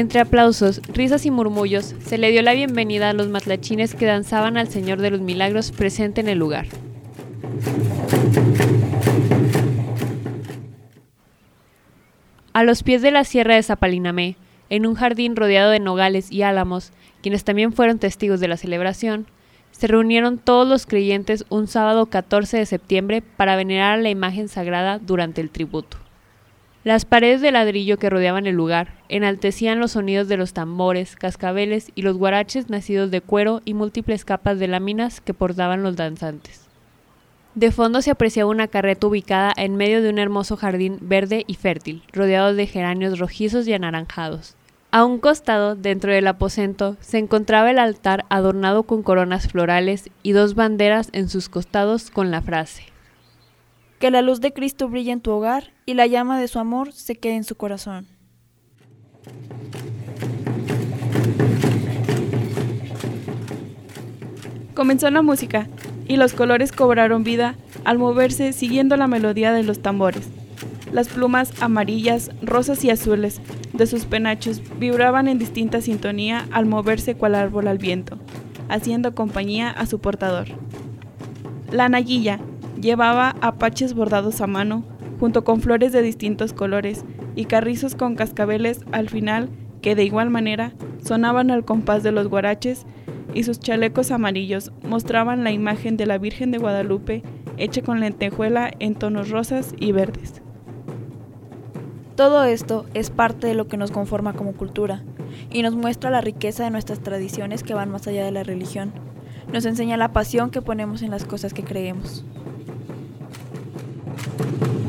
Entre aplausos, risas y murmullos, se le dio la bienvenida a los matlachines que danzaban al Señor de los Milagros presente en el lugar. A los pies de la sierra de Zapalinamé, en un jardín rodeado de nogales y álamos, quienes también fueron testigos de la celebración, se reunieron todos los creyentes un sábado 14 de septiembre para venerar a la imagen sagrada durante el tributo. Las paredes de ladrillo que rodeaban el lugar enaltecían los sonidos de los tambores, cascabeles y los guaraches nacidos de cuero y múltiples capas de láminas que portaban los danzantes. De fondo se apreciaba una carreta ubicada en medio de un hermoso jardín verde y fértil, rodeado de geranios rojizos y anaranjados. A un costado, dentro del aposento, se encontraba el altar adornado con coronas florales y dos banderas en sus costados con la frase que la luz de Cristo brille en tu hogar y la llama de su amor se quede en su corazón. Comenzó la música y los colores cobraron vida al moverse siguiendo la melodía de los tambores. Las plumas amarillas, rosas y azules de sus penachos vibraban en distinta sintonía al moverse cual árbol al viento, haciendo compañía a su portador. La naguilla, Llevaba apaches bordados a mano, junto con flores de distintos colores y carrizos con cascabeles al final que de igual manera sonaban al compás de los guaraches y sus chalecos amarillos mostraban la imagen de la Virgen de Guadalupe hecha con lentejuela en tonos rosas y verdes. Todo esto es parte de lo que nos conforma como cultura y nos muestra la riqueza de nuestras tradiciones que van más allá de la religión. Nos enseña la pasión que ponemos en las cosas que creemos. Thank you.